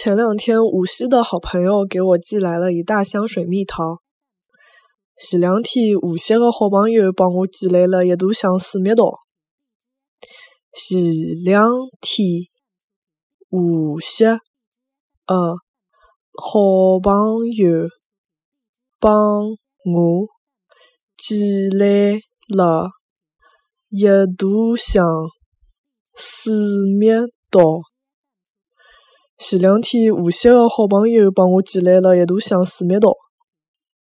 前两天无锡的好朋友给我寄来了一大箱水蜜桃。前两天无锡的好朋友帮我寄来了一大箱水蜜桃。前两天无锡的好朋友帮我寄来了一大箱水蜜桃。前两天无锡的好朋友帮我寄来了一大箱水蜜桃。